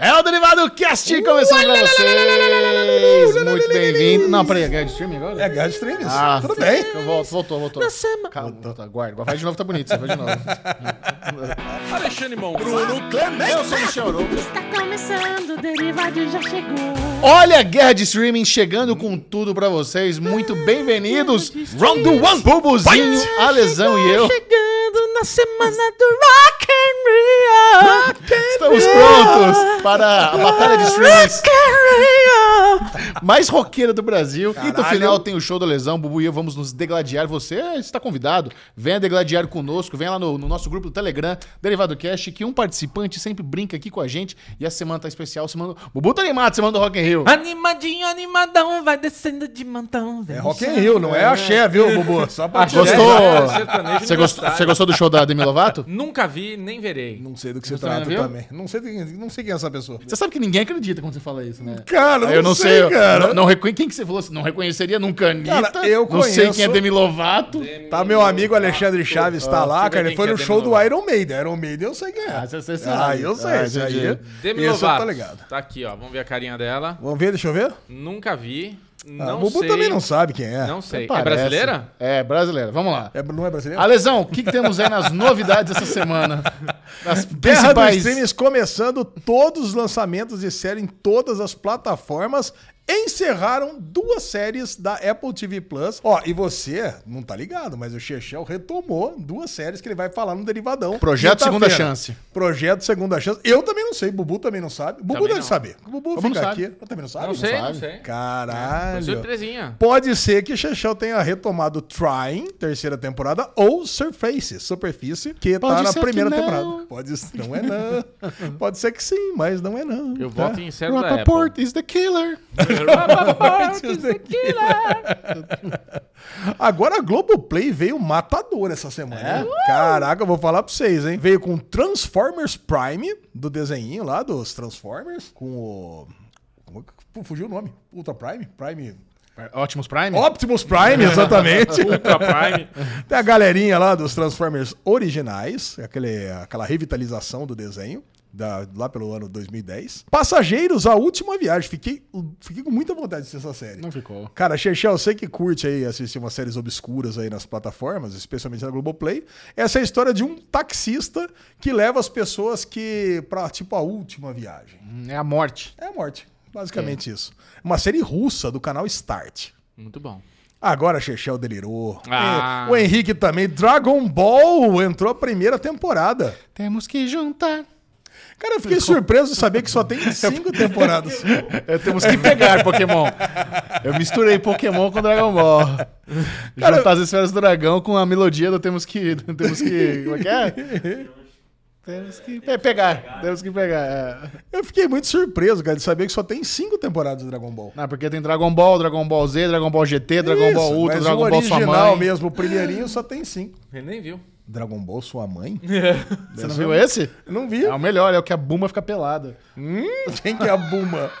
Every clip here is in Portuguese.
É o Derivado Cast começando pra vocês. Muito bem-vindo. Não, peraí, é guerra de streaming agora? É guerra de streams. Ah, Tudo bem. Voltou, voltou, voltou. Na semana. Calma, tá, guarda. Agora faz de novo, tá bonito. Você faz de novo. Alexandre Mon. Bruno Clemente. Eu sou o Michel Arouca. Está começando, o Derivado já chegou. Olha a guerra de streaming chegando com tudo pra vocês. Muito bem-vindos. Round one. Bubuzinho, Alesão e eu. Chegando na semana do Rock. Estamos prontos para a batalha de Rio. mais roqueira do Brasil. E no Caralho. final tem o show do Lesão. Bubu e eu vamos nos degladiar. Você está convidado. Venha degladiar conosco. Venha lá no, no nosso grupo do Telegram, Derivado Cast, que um participante sempre brinca aqui com a gente. E a semana tá especial. Semana... Bubu tá animado, semana do Rock in Rio. Animadinho, animadão, vai descendo de montão. É Rock in Rio, não é axé, viu, Bubu? Só pra te Gostou? É, sertanejo Você gostou, você gostou do show da Demi Lovato? Nunca vi, nem verei. Não sei do que se Você trata também. Não sei, não sei quem é essa pessoa. Você sabe que ninguém acredita quando você fala isso, né? Cara, eu não sei, Não, não reconhe... Quem que você falou? Não reconheceria nunca Anitta? Cara, eu Não sei conheço- quem é Demi Lovato. Tá meu amigo Alexandre Chaves tá lá, deixa eu ver cara. Ele foi é no Demi show do Lovato. Iron Maiden. Iron Maiden eu sei quem é. Ah, você- você sabe. Ah, eu sei. Ah, esse aí. Demi Lovato. tô ligado. Tá aqui, ó. Vamos ver a carinha dela. Vamos ver, deixa eu ver. Nunca vi. Ah, Não o Bubu sei. também não sabe quem é. Não sei. É brasileira? É, brasileira. Vamos lá. É, não é brasileiro? Alesão, o que, que temos aí nas novidades essa semana? As Guerra dos. Streams começando todos os lançamentos de série em todas as plataformas. Encerraram duas séries da Apple TV Plus. Ó, e você não tá ligado, mas o Chechel retomou duas séries que ele vai falar no Derivadão. Projeto. Segunda Chance. Projeto Segunda Chance. Eu também não sei, Bubu também não sabe. Bubu Também deve não. saber. O Bubu Como fica não aqui. sabe? Eu também não sabe? Não sei, não sabe? sei. Caralho. Surpresinha. Pode ser que Chechel tenha retomado Trying, terceira temporada, ou Surface, superfície, que Pode tá na primeira não. temporada. Pode ser, não é não. Pode ser que sim, mas não é não. Eu tá? voto em série da Apple. is the killer. Agora a Globoplay veio matador essa semana. hein? Caraca, eu vou falar pra vocês, hein? Veio com Transformers Prime, do desenhinho lá dos Transformers, com o... Como... é Fugiu o nome. Ultra Prime? Prime... Optimus Prime? Optimus Prime, exatamente. Ultra Prime. Tem a galerinha lá dos Transformers originais, aquele, aquela revitalização do desenho. Da- lá pelo ano 2010. Passageiros, a última viagem. Fiquei, fiquei com muita vontade de assistir essa série. Não ficou. Cara, Chechel, eu sei que curte aí assistir umas séries obscuras aí nas plataformas, especialmente na Globoplay. Essa é a história de um taxista que leva as pessoas que pra, tipo, a última viagem. É a morte. É a morte, basicamente isso. Uma série russa do canal Start. Muito bom. Agora Chechel delirou. Ah. O Henrique também. Dragon Ball entrou a primeira temporada. Temos que juntar. Cara, eu fiquei surpreso de saber que só tem cinco temporadas. É, temos que pegar Pokémon. Eu misturei Pokémon com Dragon Ball. Cara, Juntar as esferas do dragão com a melodia do temos que. Temos que. Como é que é? Temos que pe- pegar. Temos que pegar. É. Eu fiquei muito surpreso, cara, de saber que só tem cinco temporadas de Dragon Ball. Não, porque tem Dragon Ball, Dragon Ball Z, Dragon Ball GT, Dragon Ball Isso, Ultra, mas Dragon o Ball Sua original Mãe. mesmo, o primeirinho, só tem cinco. Ele nem viu. Dragon Ball Sua Mãe? Você não viu esse? Eu não vi. É o melhor, é o que a Buma fica pelada. Hum, quem que é a Buma?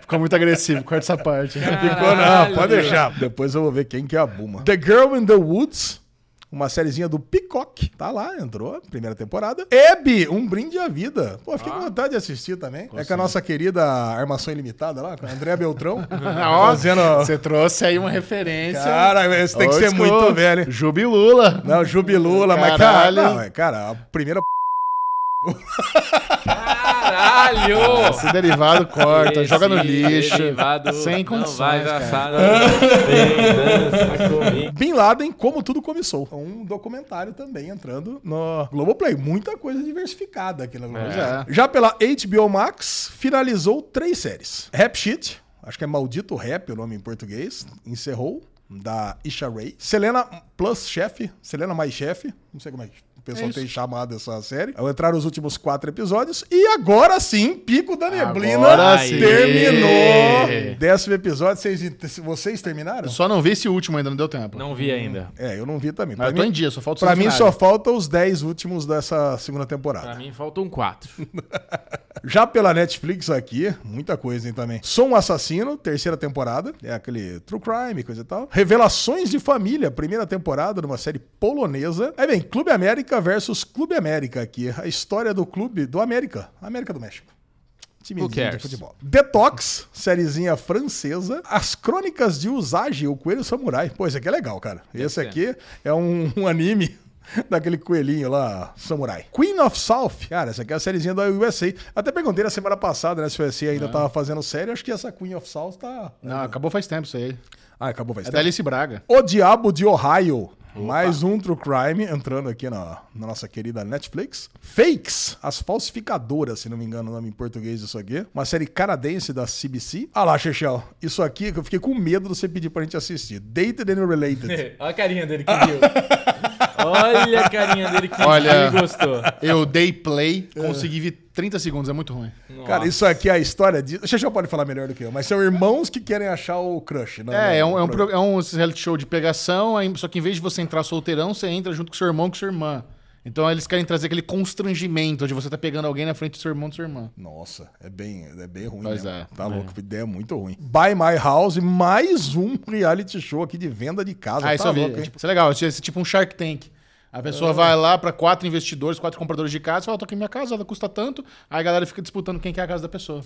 Ficou muito agressivo, corta essa parte. Ficou não, pode deixar. Depois eu vou ver quem que é a Buma. The Girl in the Woods. Uma sériezinha do Peacock. Tá lá, entrou, primeira temporada. Abby, um brinde à vida. Pô, fiquei com vontade de assistir também. É com a nossa querida Armação Ilimitada lá, com a Andréa Beltrão. Ó, fazendo... Você trouxe aí uma referência. Cara, esse tem que Old ser muito velho. Jubilula. Não, Jubilula, mas cara, Caralho. não, é, cara, a primeira Caralho! Esse derivado corta, Esse joga no lixo. derivado Sem Não condições. vai cara. gastar Vem, dança comigo. Bin Laden, como tudo começou. Um documentário também entrando no Globoplay. Muita coisa diversificada aqui na Globoplay. É. Já pela HBO Max, finalizou três séries. Rap Shit, acho que é Maldito Rap o nome em português, encerrou, da Isha Ray. Selena Plus Chef, Selena Mais Chef, não sei como é que pessoal É tem chamado essa série. Entraram os últimos quatro episódios e agora sim, Pico da Neblina Agora terminou. Décimo episódio, vocês, vocês terminaram? Só não vi esse último ainda, não deu tempo. Não vi ainda. É, eu não vi também. Mas eu tô em dia, só falta os Pra mim só falta os 10 últimos dessa segunda temporada. Pra mim faltam quatro. Já pela Netflix aqui, muita coisa hein, também. Sou um Assassino, terceira temporada. É aquele True Crime, coisa e tal. Revelações de Família, primeira temporada de uma série polonesa. Aí vem Clube América, América versus Clube América aqui. A história do clube do América. América do México. Timezinho Who de futebol. Detox, sériezinha francesa. As Crônicas de Usagi, o Coelho Samurai. Pô, esse aqui é legal, cara. Esse aqui é um, um anime daquele coelhinho lá, samurai. Queen of South. Cara, essa aqui é a sériezinha da USA. Até perguntei na semana passada, né, se o USA ainda tava fazendo série. Acho que essa Queen of South tá... Não, acabou faz tempo isso aí. Ah, acabou, vai É da Alice Braga. o Diabo de Ohio. Mais um True Crime entrando aqui na, na nossa querida Netflix. Fakes, as falsificadoras, se não me engano o nome em português isso aqui. Uma série canadense da CBC. Ah lá, Chechel, isso aqui que eu fiquei com medo de você pedir pra gente assistir. Dated and Related. Olha a carinha dele que viu. Olha a carinha dele que Olha. viu e gostou. Eu dei play, consegui ver 30 segundos, é muito ruim. Cara, isso aqui é a história de... O Chechel pode falar melhor do que eu, mas são irmãos que querem achar o crush. Não, É, é não, um, é, um, pro- é um reality show de pegação, só que em vez de você entrar solteirão, você entra junto com seu irmão e com sua irmã. Então eles querem trazer aquele constrangimento de você tá pegando alguém na frente do seu irmão e sua irmã. Nossa, é bem, é bem ruim. Pois mesmo. é. Tá louco, a ideia é muito ruim. Buy My House, mais um reality show aqui de venda de casa. Ah, tá isso eu vi. louco, É, hein? tipo, isso é legal, esse é tipo um Shark Tank. A pessoa vai lá pra quatro investidores, quatro compradores de casa, fala, tô aqui minha casa, ela custa tanto, aí a galera fica disputando quem quer a casa da pessoa.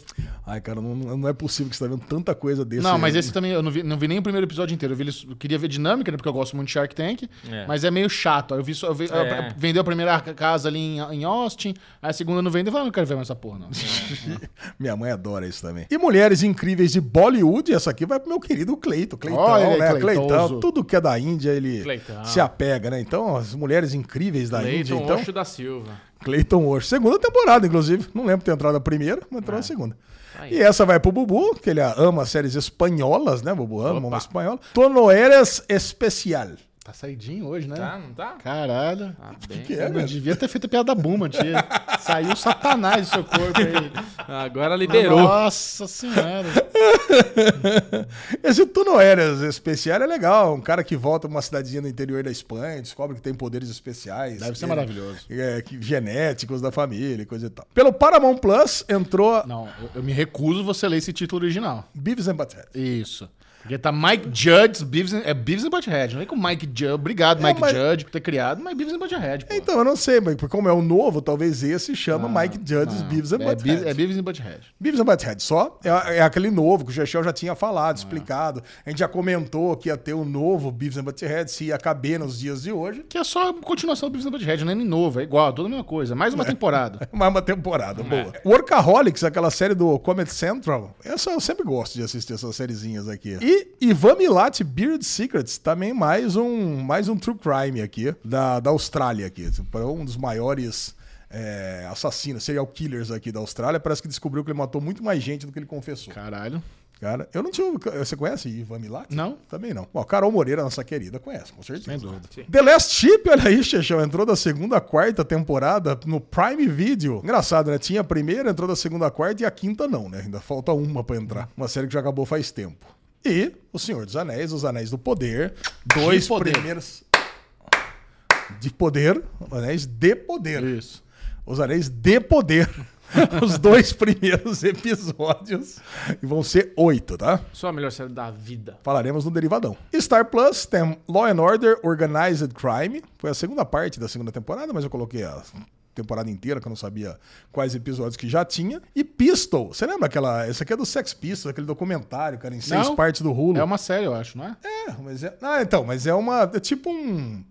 Ai, cara, não, não é possível que você tá vendo tanta coisa desse. Não, mas esse também, eu não vi, não vi nem o primeiro episódio inteiro. Eu, vi, eu queria ver dinâmica, né? Porque eu gosto muito de Shark Tank. É. Mas é meio chato. Aí Eu vi só. Eu vi, É. Vendeu a primeira casa ali em, em Austin, aí a segunda não vendeu. Eu falei, "Ah, não quero ver mais essa porra, não. Minha mãe adora isso também. E Mulheres Incríveis de Bollywood, essa aqui vai pro meu querido Cleito. Cleitão, Olha né? Cleitoso. Cleitão. Tudo que é da Índia, ele Cleitão. se apega, né? Então, as Mulheres Incríveis da Índia, Leiton então. Oxo da Silva. Cleiton Osh. Segunda temporada, inclusive. Não lembro de ter entrado na primeira, mas entrou na segunda. Aí. E essa vai pro Bubu, que ele ama séries espanholas, né? Bubu ama Opa. uma espanhola. Tonoeras Especial. Tá saidinho hoje, né? Tá, não tá? Caralho. Tá bem. Que é, não velho? devia ter feito a piada buma, tia. Saiu satanás do seu corpo aí. Agora liberou. Nossa senhora. Esse Tonoeras Especial é legal. Um cara que volta pra uma cidadezinha no interior da Espanha, descobre que tem poderes especiais. Deve ser É, maravilhoso. É, que- genéticos da família e coisa e tal. Pelo Paramount Plus entrou Não, eu, eu me recuso você ler esse título original. Beavis and Butthead. Isso. Porque tá Mike Judge, Beavis and, é Beavis and Butthead. Não é com Mike Judge. Obrigado, É, Mike mas- Judge, por ter criado, mas Beavis and Butthead, pô. Então, eu não sei, mas como é o novo, talvez esse chama Mike Judge's Beavis and é, Butthead. É Beavis and Butthead. Beavis and Butthead, só é, é aquele novo que o Chechel já tinha falado, explicado. A gente já comentou que ia ter o novo Beavis and Butthead, se ia caber nos dias de hoje. Que é só a continuação do Beavis and Butthead, não é nem novo, é igual, toda a mesma coisa. Mais uma temporada. Mais uma temporada, boa. Workaholics, aquela série do Comedy Central, essa eu sempre gosto de assistir essas sériezinhas aqui. E Ivan Milat, Beard Secrets, também mais um, mais um true crime aqui, da, da Austrália aqui. Para um dos maiores é, assassinos, serial killers aqui da Austrália. Parece que descobriu que ele matou muito mais gente do que ele confessou. Caralho. Cara, eu não tinha. Você conhece Ivan Milat? Não. Também não. Bom, Carol Moreira, nossa querida, conhece, com certeza. Sem dúvida. The Last Ship, olha aí, Chechão, entrou da segunda a quarta temporada no Prime Video. Engraçado, né? Tinha a primeira, entrou da segunda a quarta e a quinta não, né? Ainda falta uma pra entrar. Uma série que já acabou faz tempo. E O Senhor dos Anéis, Os Anéis do Poder. Dois poder. primeiros. De poder, Anéis de Poder. Isso. Os Anéis de Poder. Os dois primeiros episódios. E vão ser oito, tá? Só a melhor série da vida. Falaremos no Derivadão. Star Plus tem Law and Order Organized Crime. Foi a segunda parte da segunda temporada, mas eu coloquei a temporada inteira, que eu não sabia quais episódios que já tinha. E Pistol. Você lembra aquela. Esse aqui é do Sex Pistols, aquele documentário, cara, em seis Não. partes do Hulu. É uma série, eu acho, não é? É, mas é. Ah, então, mas é uma. É tipo um.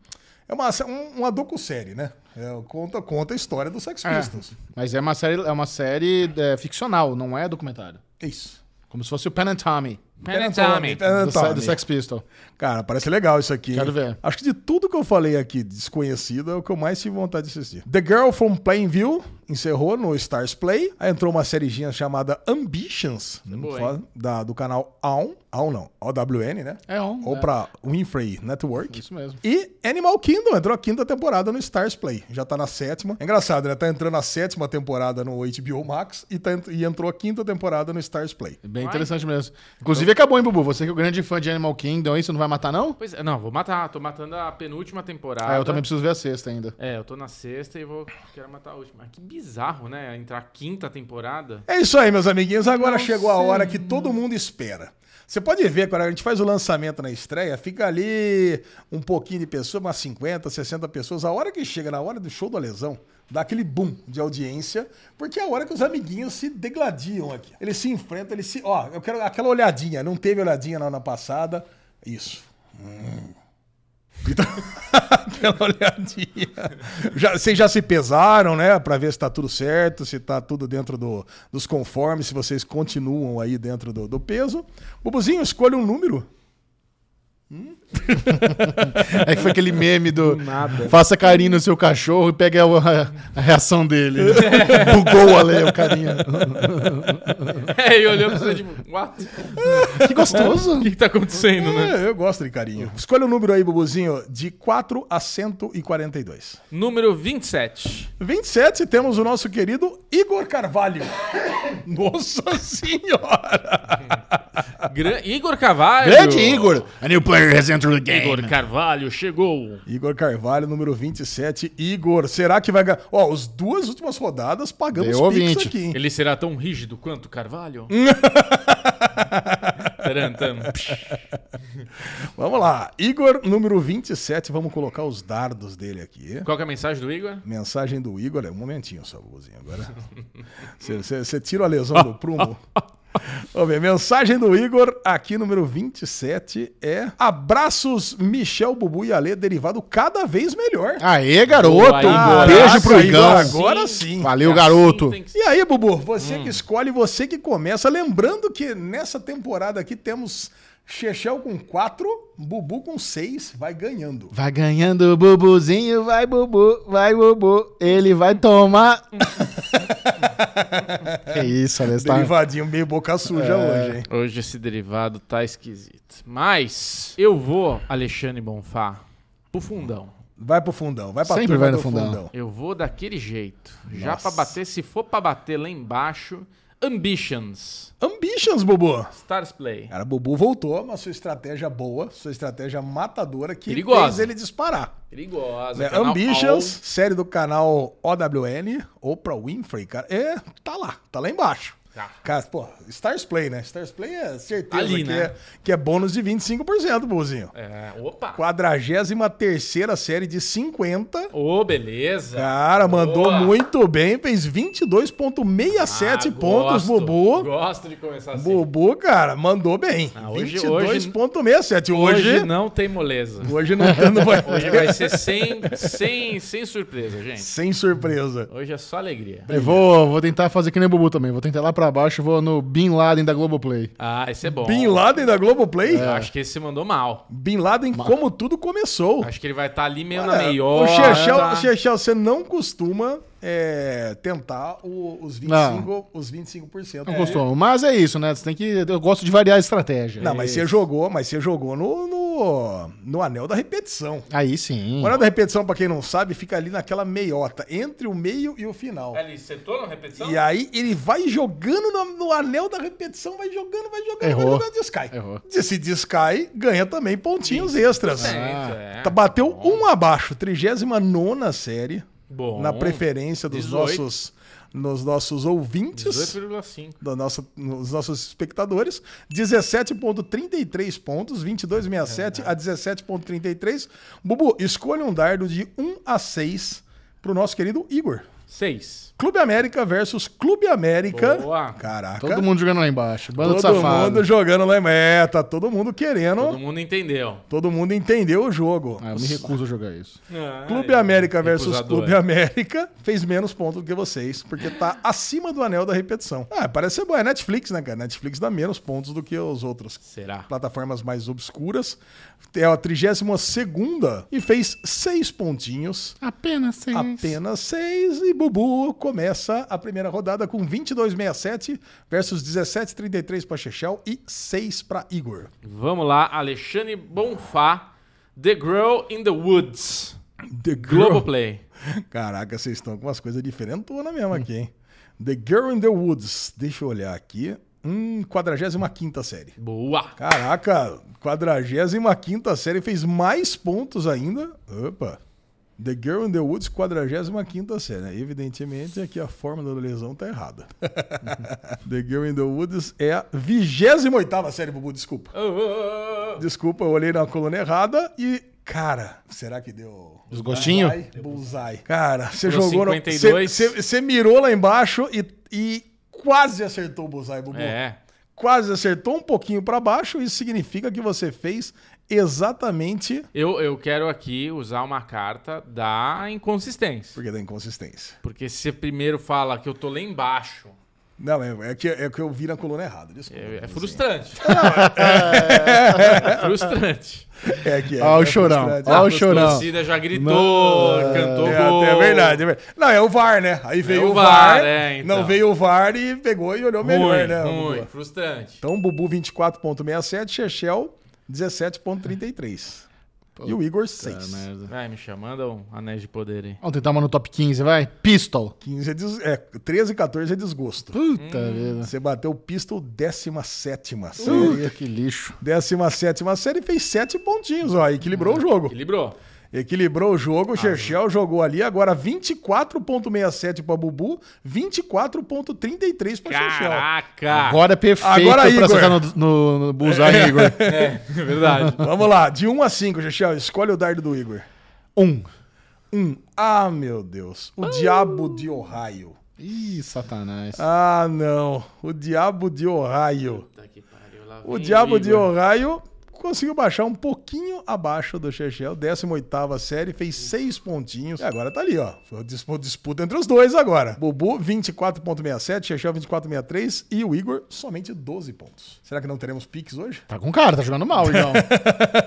É uma, um- uma docu-série, né? É, conta, conta a história do Sex É. Pistols. Mas é uma série, é uma série é, ficcional, não é documentário. Isso. Como se fosse o Pen and Tommy, Pen and Tommy. Pen and do, Tommy. do Sex Pistol. Cara, parece legal isso aqui. Quero ver. Acho que de tudo que eu falei aqui, desconhecido, é o que eu mais tive vontade de assistir. The Girl from Plainview encerrou no Stars Play. Aí entrou uma sériezinha chamada Ambitions, boa, fala- da, do canal AWN. AWN não, OWN, né? É um. Ou é. pra Winfrey Network. Isso mesmo. E Animal Kingdom entrou a quinta temporada no Stars Play. Já tá na sétima. É engraçado, né? Tá entrando a sétima temporada no HBO Max e, tá, e entrou a quinta temporada no Stars Play. É Bem Vai. interessante mesmo. Inclusive acabou, hein, Bubu? Você que é o grande fã de Animal Kingdom, aí você não vai matar, não? Pois é, não, vou matar. Tô matando a penúltima temporada. Ah, eu também preciso ver a sexta ainda. É, eu tô na sexta e vou. Quero matar a última. Mas que bizarro, né? Entrar quinta temporada. É isso aí, meus amiguinhos. Agora chegou a hora que todo mundo espera. Você pode ver, quando a gente faz o lançamento na estreia, fica ali um pouquinho de pessoas, umas 50, 60 pessoas. A hora que chega, na hora do show da lesão, dá aquele boom de audiência, porque é a hora que os amiguinhos se degladiam aqui. Eles se enfrentam, eles se. Ó, eu quero aquela olhadinha. Não teve olhadinha na, na passada. Isso. Hum. Então, aquela olhadinha. Já, vocês já se pesaram, né? Pra ver se tá tudo certo, se tá tudo dentro do- dos conformes, se vocês continuam aí dentro do, do peso. Bubuzinho, escolha um número. É que foi aquele meme do. Nada. Faça carinho no seu cachorro e pegue a, a- a reação dele. Bugou ali o carinha. É, e olhou pra você tipo, what? Que gostoso. O que, que tá acontecendo, né? É, eu gosto de carinho. Escolha um número aí, Bubuzinho, de 4 a 142. Número 27. 27, temos o nosso querido Igor Carvalho. Nossa senhora! Gra- Igor Carvalho. Grande Igor. A new player has entered the game. Igor Carvalho chegou. Igor Carvalho, número 27. Igor, será que vai ganhar? Ó, as duas últimas rodadas pagamos Deu pix 20. aqui, hein? Ele será tão rígido quanto Carvalho? Vamos lá. Igor, número 27. Vamos colocar os dardos dele aqui. Qual que é a mensagem do Igor? Mensagem do Igor. É um momentinho só, Bubuzinho. Agora. Você tira a lesão do prumo. Vamos ver. Mensagem do Igor, aqui número 27 é Abraços Michel, Bubu e Ale, derivado cada vez melhor. Aê, garoto. Boa, Um beijo pro Igão. Igor, Agora sim. Valeu, Assim garoto. E aí, Bubu, você que escolhe, você que começa. Lembrando que nessa temporada aqui temos Chechel com 4, Bubu com 6, vai ganhando. Vai ganhando o bubuzinho, vai bubu, vai bubu, ele vai tomar. que isso, Alex, tá? Derivadinho meio boca suja hoje, hein? Hoje esse derivado tá esquisito. Mas eu vou, Alexandre Bonfá, pro fundão. Vai pro fundão, vai pra Sempre turma vai no do fundão. Eu vou daquele jeito. Já Nossa. pra bater, se for pra bater lá embaixo, Ambitions. Ambitions, Bubu. Stars Play. Cara, Bubu voltou, mas sua estratégia boa, sua estratégia matadora que Perigosa. fez ele disparar. Perigosa. Canal Ambitions, All. série do canal OWN, Oprah Winfrey, cara. É, tá lá, tá lá embaixo. Tá. Cara, pô, Stars Play, né? Stars Play é certeza Ali, que, né? é, que é bônus de 25%, Bubuzinho. É, opa. 43 série de 50. Ô, beleza. Cara, mandou Boa. muito bem, fez 22,67 Ah, pontos. Bubu. Gosto de começar assim. Bubu, cara, mandou bem. Ah, hoje- 22,67. Hoje, Hoje, não tem moleza. hoje não, não vai Hoje vai ser sem, sem, sem surpresa, gente. Sem surpresa. Hoje é só alegria. Eu vou, vou tentar fazer que nem o Bubu também. Vou tentar lá pra baixo, vou no Bin Laden da Globoplay. Ah, esse é bom. Bin Laden da Globoplay? Eu acho que esse você mandou mal. Bin Laden, como tudo começou. Acho que ele vai estar ali meio Olha, na o Chechel, Chechel, você não costuma é, tentar o- os 25%. Os 25%. Não É. costumo. Mas é isso, né? Você tem que. Eu gosto de variar a estratégia. Não, mas você jogou, mas você jogou no, no, no anel da repetição. Aí sim. O anel da repetição, pra quem não sabe, fica ali naquela meiota, entre o meio e o final. Ali, setou na repetição? E aí ele vai jogando no, no anel da repetição, vai jogando, vai jogando, Errou. vai jogando, descai. Errou. Se descai, ganha também pontinhos extras. É, Tá- Bateu um abaixo, 39 série, Bom. na preferência dos 18. nossos, nos nossos ouvintes. 18,5. Do nosso, nos nossos espectadores, 17,33 pontos, 22,67 a 17,33. Bubu, escolha um dardo de 1 a 6 pro nosso querido Igor. 6. Clube América versus Clube América. Boa. Caraca. Todo mundo jogando lá embaixo. Bando Todo safado. mundo jogando lá. É, tá todo mundo querendo. Todo mundo entendeu. Todo mundo entendeu o jogo. Ah, eu me recuso a jogar isso. Clube América versus Recusador. Clube América fez menos pontos do que vocês, porque tá acima do anel da repetição. Ah, parece ser bom. É Netflix, né, cara? Netflix dá menos pontos do que os outros Será? plataformas mais obscuras. É a 32 e fez seis pontinhos. Apenas seis. Apenas seis. E Bubu começa a primeira rodada com 22,67 versus 17,33 para Chechel e 6 para Igor. Vamos lá, Alexandre Bonfá. The Girl in the Woods. The Globoplay. Caraca, vocês estão com umas coisas diferentonas mesmo aqui, hein? The Girl in the Woods. Deixa eu olhar aqui. Hum, 45 série. Boa. Caraca, 45 série fez mais pontos ainda. Opa. The Girl in the Woods, 45 série. né? Evidentemente, aqui a forma da lesão tá errada. the Girl in the Woods é a 28 série, Bubu, desculpa. Desculpa, eu olhei na coluna errada e. Cara, será que deu. Desgostinho? Bullseye? Bullseye. Cara, você Tirou jogou. no- 52. Você você- você mirou lá embaixo e, e quase acertou o Bullseye, Bubu. É. Quase acertou um pouquinho pra baixo. Isso significa que você fez exatamente. Eu, eu quero aqui usar uma carta da inconsistência. Porque da inconsistência. Porque se você primeiro fala que eu tô lá embaixo, Não, é, é que, é que eu vi na coluna errada. Desculpa. é, é Assim. frustrante. É frustrante. É que é. Ó o é chorão. Ó o A chorão. torcida já gritou, cantou É, gol. é verdade, é verdade. Não, é o VAR, né? Aí veio o o VAR, VAR. é, então. Não veio o VAR e pegou e olhou melhor, Ruim, né? ruim, Bubu? frustrante. Então, Bubu 24.67, Chechel 17.33. E o Igor 6. merda. Vai, me chamando um anéis de poder aí. Vamos tentar uma no top 15, vai? Pistol. 15 é, des... é 13 e 14 é desgosto. Puta vida. Você bateu o Pistol 17 Puta, série. que lixo. 17 série fez 7 pontinhos, ó. Equilibrou o jogo. Equilibrou. Equilibrou o jogo, o Cherchel jogou ali, agora 24.67 pra Bubu, 24.33 pra Cherchel. Caraca! Agora é perfeito Agora, pra Igor. acertar no, no, no bullseye, Igor. É, é verdade. Vamos lá, de 1 a 5, Cherchel, escolhe o dardo do Igor. Um. 1. Ah, meu Deus. O Diabo de Ohio. Ih, satanás. Ah, não. O Diabo de Ohio. Puta que pariu, lá O Diabo de Igor. Ohio conseguiu baixar um pouquinho abaixo do Chechel, 18ª série, fez 6 pontinhos. E agora tá ali, ó. Foi disputa, disputa entre os dois agora. Bubu 24.67, Chechel 24.63 e o Igor somente 12 pontos. Será que não teremos piques hoje? Tá com cara, tá jogando mal, então.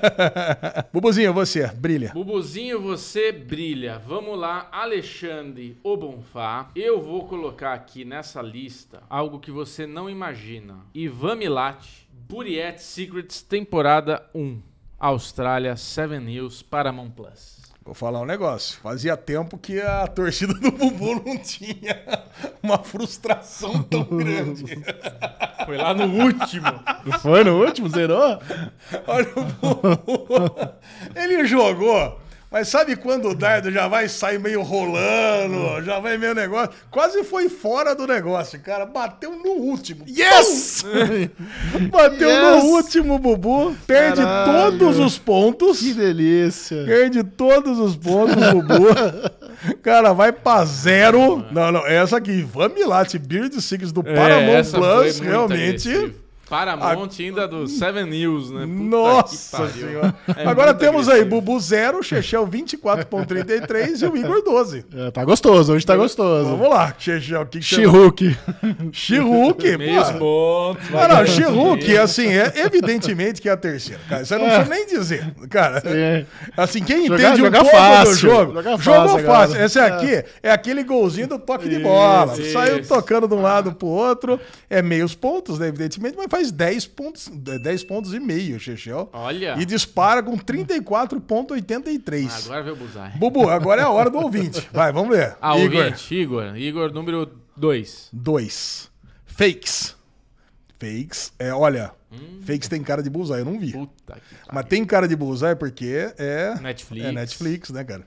Bubuzinho, você, brilha. Bubuzinho, você brilha. Vamos lá, Alexandre Obonfá. Eu vou colocar aqui nessa lista algo que você não imagina. Ivan Milat, Buriet Secrets, temporada 1. Austrália, Seven News, Paramount Plus. Vou falar um negócio. Fazia tempo que a torcida do Bubu não tinha uma frustração tão grande. Foi lá no último. Foi no último, zerou? Olha o Bubu. Ele jogou. Mas sabe quando o dardo já vai sair meio rolando, já vai meio negócio? Quase foi fora do negócio, cara. Bateu no último. Yes! Bateu Yes! no último, Bubu. Perde Caralho. todos os pontos. que delícia. Perde todos os pontos, Bubu. Cara, vai pra zero. Não, não. Essa aqui, Ivan Milat, Beard Six do Paramount É, foi Plus, realmente. Paramount ainda do Seven News, né? Puta que Nossa pariu. senhora. É Agora temos aí agressivo. Bubu 0, Chechel 24.33 e o Igor 12. É, tá gostoso, hoje tá gostoso. Vamos lá, Chechel. O que que você... She-Hulk. She-Hulk, Meios pô. pontos. Não, não, assim, é evidentemente que é a terceira. Cara, isso eu não É. preciso nem dizer. Cara, É. assim, quem Jogar- entende jogar um pouco do fácil, jogo, jogar fácil jogou agora. fácil. Esse aqui é. aquele golzinho do toque de bola. Isso, Saiu isso. tocando de um lado pro outro. É meios pontos, né, evidentemente, mas faz 10 pontos, 10 pontos e meio, Chechel. Olha. E dispara com 34,83. Ah, agora veio o Buzai. Bubu, agora é a hora do ouvinte. Vai, vamos ver. Ah, Igor. ouvinte, Igor. Igor, número 2. 2. Fakes. Fakes. É, olha, Hum. fakes tem cara de bullseye, eu não vi. Mas tem cara de bullseye porque é Netflix. É Netflix, né, cara?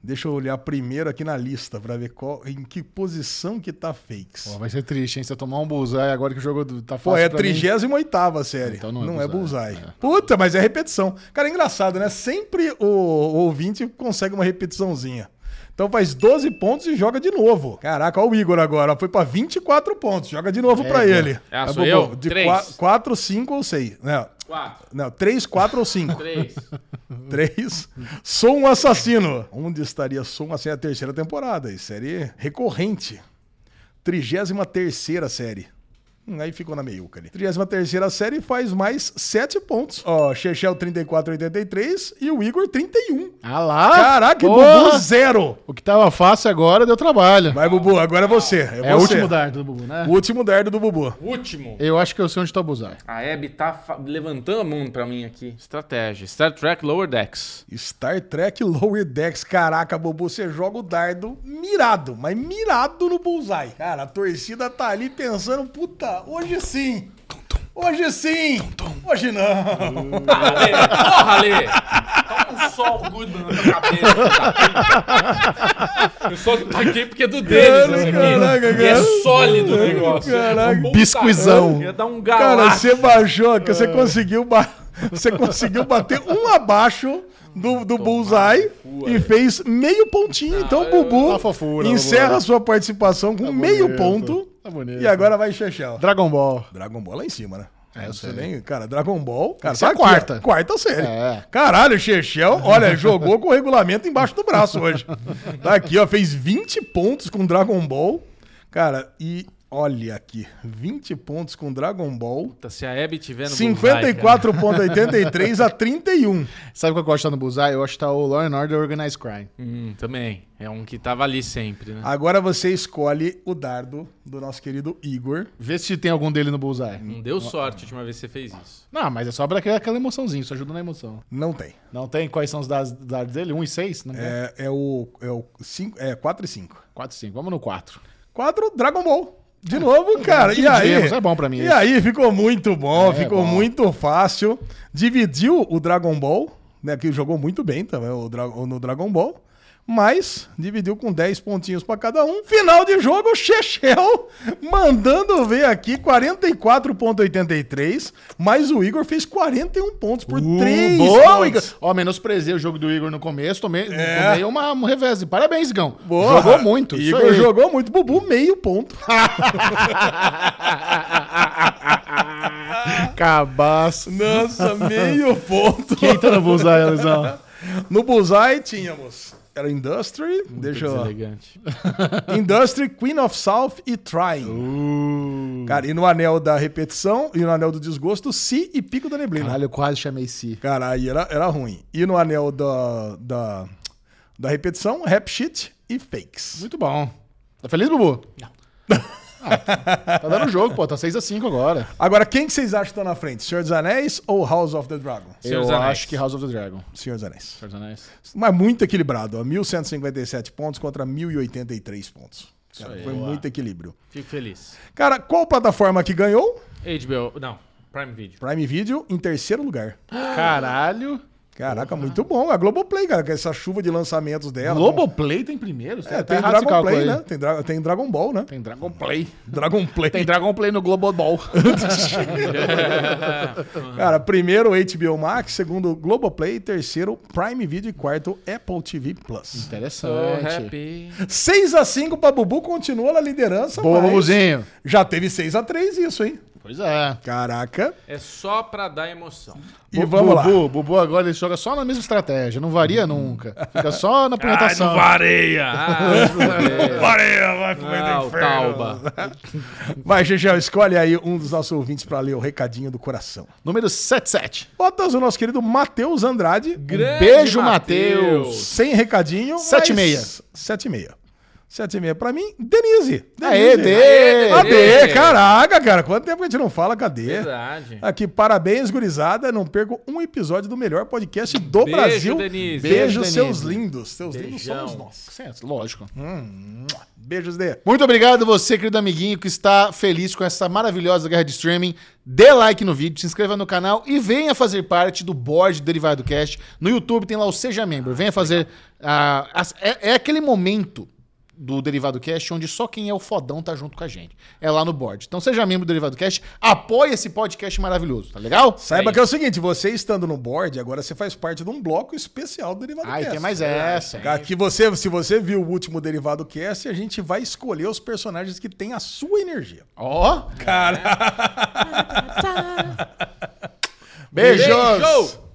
Deixa eu olhar primeiro aqui na lista pra ver qual, em que posição que tá fakes. Pô, vai ser triste, hein? Se eu tomar um bullseye agora que o jogo do- tá fácil Pô, é a pra mim. 38 série. Então não, não é é bullseye. bullseye, é. Puta, mas é repetição. Cara, é engraçado, né? Sempre o, o ouvinte consegue uma repetiçãozinha. Então faz 12 pontos e joga de novo. Caraca, olha o Igor agora. Foi pra 24 pontos. Joga de novo É, pra é. ele. Ah, Tá sou bom, eu? De Três. 4, 5 ou 6. Não, 4. não 3, 4 ou 5. 3. 3. Sou um assassino. Onde estaria Sou um Assassino? É a terceira temporada. E série recorrente. 33 série. Hum, aí ficou na meiuca ali. 33 série faz mais 7 pontos. Ó, Chechel 34,83 e o Igor 31. Ah lá! Caraca, Porra! Bubu zero. O que tava fácil agora deu trabalho. Vai, Bubu, agora é você. É, É o último dardo do Bubu, né? O último dardo do Bubu. Último. Eu acho que eu sei onde tá o bullseye. A Abby tá levantando a mão pra mim aqui. Estratégia. Star Trek Lower Decks. Star Trek Lower Decks. Caraca, Bubu, você joga o dardo mirado, mas mirado no bullseye. Cara, a torcida tá ali pensando, puta, hoje sim. Hoje sim! Hoje não! Ah, Ale, porra, Ale! Toma um sol Goodman na tua cabeça. tá? Eu só taquei porque é do deles. Caraca, E é cara. sólido o negócio. Caraca. Puta, Biscuizão. Ia dar um Cara, galaço. você baixou, que você conseguiu, ba- você conseguiu bater um abaixo do, do Bullseye e fez meio pontinho. Então o Bubu Tá fofura, encerra a sua participação com meio bonito. ponto. Tá bonito. E agora vai Chechel. Dragon Ball. Dragon Ball lá em cima, né? É, eu sei. Nem, cara, Dragon Ball. Cara, é a aqui, ó, quarta. quarta série. É. Caralho, Chechel, olha, jogou com o regulamento embaixo do braço hoje. Tá aqui, ó, fez 20 pontos com Dragon Ball. Cara, e olha aqui, 20 pontos com Dragon Ball. Puta, Se a Abby tiver no Bullseye, cara. 54,83 a 31. Sabe qual que eu acho que tá no Bullseye? Eu acho que tá o Law and Order Organized Crime. Hum, também. É um que tava ali sempre, né? Agora você escolhe o dardo do nosso querido Igor. Vê se tem algum dele no Bullseye. Não deu sorte a última vez que você fez isso. Não, mas é só pra aquela, aquela emoçãozinha, isso ajuda na emoção. Não tem. Não tem? Quais são os dados, dados dele? 1 e 6? Não? É, é o, é o cinco, é 4 e 5. 4 e 5. Vamos no 4. 4, Dragon Ball. De novo, cara. E aí? É bom pra mim E isso. aí, ficou muito bom, É, ficou bom. muito fácil. Dividiu o Dragon Ball, né? Que jogou muito bem também o no Dragon Ball. Mas dividiu com 10 pontinhos pra cada um. Final de jogo, Chechel mandando ver aqui 44,83. Mas o Igor fez 41 pontos por 3 Uh, boa, pontos. Igor. Ó, menosprezei o jogo do Igor no começo, tomei, tomei uma, um revés. Parabéns, Igão. Boa. Jogou muito. Igor jogou muito. Bubu, meio ponto. Cabaço. Nossa, meio ponto. Quem tá no Bullseye, Alisão? No Bullseye tínhamos. Era Industry, deixa eu... Deselegante. Industry, Queen of South e Trying. Uh. Cara, e no anel da repetição e no anel do desgosto, Si e Pico da Neblina. Caralho, eu quase chamei Si. Cara, aí era, era ruim. E no anel da, da, da repetição, Rap Shit e Fakes. Muito bom. Tá feliz, Bubu? Não. tá dando jogo, pô. Tá 6x5 agora. Agora, quem que vocês acham que tá na frente? Senhor dos Anéis ou House of the Dragon? Senhor eu Anéis. acho que House of the Dragon. Senhor dos Anéis. Senhor dos Anéis. Mas muito equilibrado, ó. 1.157 pontos contra 1.083 pontos. Cara, foi Boa. muito equilíbrio. Fico feliz. Cara, qual plataforma que ganhou? HBO, não, Prime Video. Prime Video em terceiro lugar. Caralho. Caraca, muito bom. A Globoplay, cara, com essa chuva de lançamentos dela. Globoplay tem primeiro? Você É, tá tem Dragon Play, né? Tem, Dra- tem Dragon Ball, né? Tem Dragon Play. Dragon Play. Tem Dragon Play no Global Ball. Cara, primeiro HBO Max, segundo Globoplay, terceiro Prime Video e quarto Apple TV Plus. Interessante. happy. 6 a 5 pra Bubu, continua na liderança. Boa, Bubuzinho. Já teve 6 a 3 isso, hein? Pois é. Caraca. É só pra dar emoção. E vamos lá. Bubu, Bubu agora ele joga só na mesma estratégia, não varia nunca. Fica só na punhetação. vareia! Ah, Vareia, vai pro ah, o Tauba. Vai, Gegel, escolhe aí um dos nossos ouvintes pra ler o recadinho do coração. Número 77. Botas o nosso querido Matheus Andrade. Grande beijo, Matheus. Sem recadinho. Sete e mas- meia. Sete e meia. Pra mim, Denise. Aê, Denise. Dê. Cadê? Dê. Caraca, cara. Quanto tempo que a gente não fala? Cadê? Verdade. Aqui, parabéns, gurizada. Não perco um episódio do melhor podcast do Beijo, Brasil. Denise. Beijo, Beijo, seus Denise. lindos. Seus lindos Beijão. somos nós. Certo, lógico. Beijos, Dê. Muito obrigado você, querido amiguinho, que está feliz com essa maravilhosa guerra de streaming. Dê like no vídeo, se inscreva no canal e venha fazer parte do board do Derivado Cast. No YouTube tem lá o Seja Membro. Venha fazer. ah, as- é, é aquele momento do Derivado Cast onde só quem é o fodão tá junto com a gente. É lá no board. Então seja membro do Derivado Cast, apoie esse podcast maravilhoso, tá legal? Saiba É que é o seguinte, você estando no board, agora você faz parte de um bloco especial do Derivado Ai, Cast. tem mais essa. hein? Aqui você, se você viu o último Derivado Cast, a gente vai escolher os personagens que têm a sua energia. Ó, Cara. beijos! Beijo!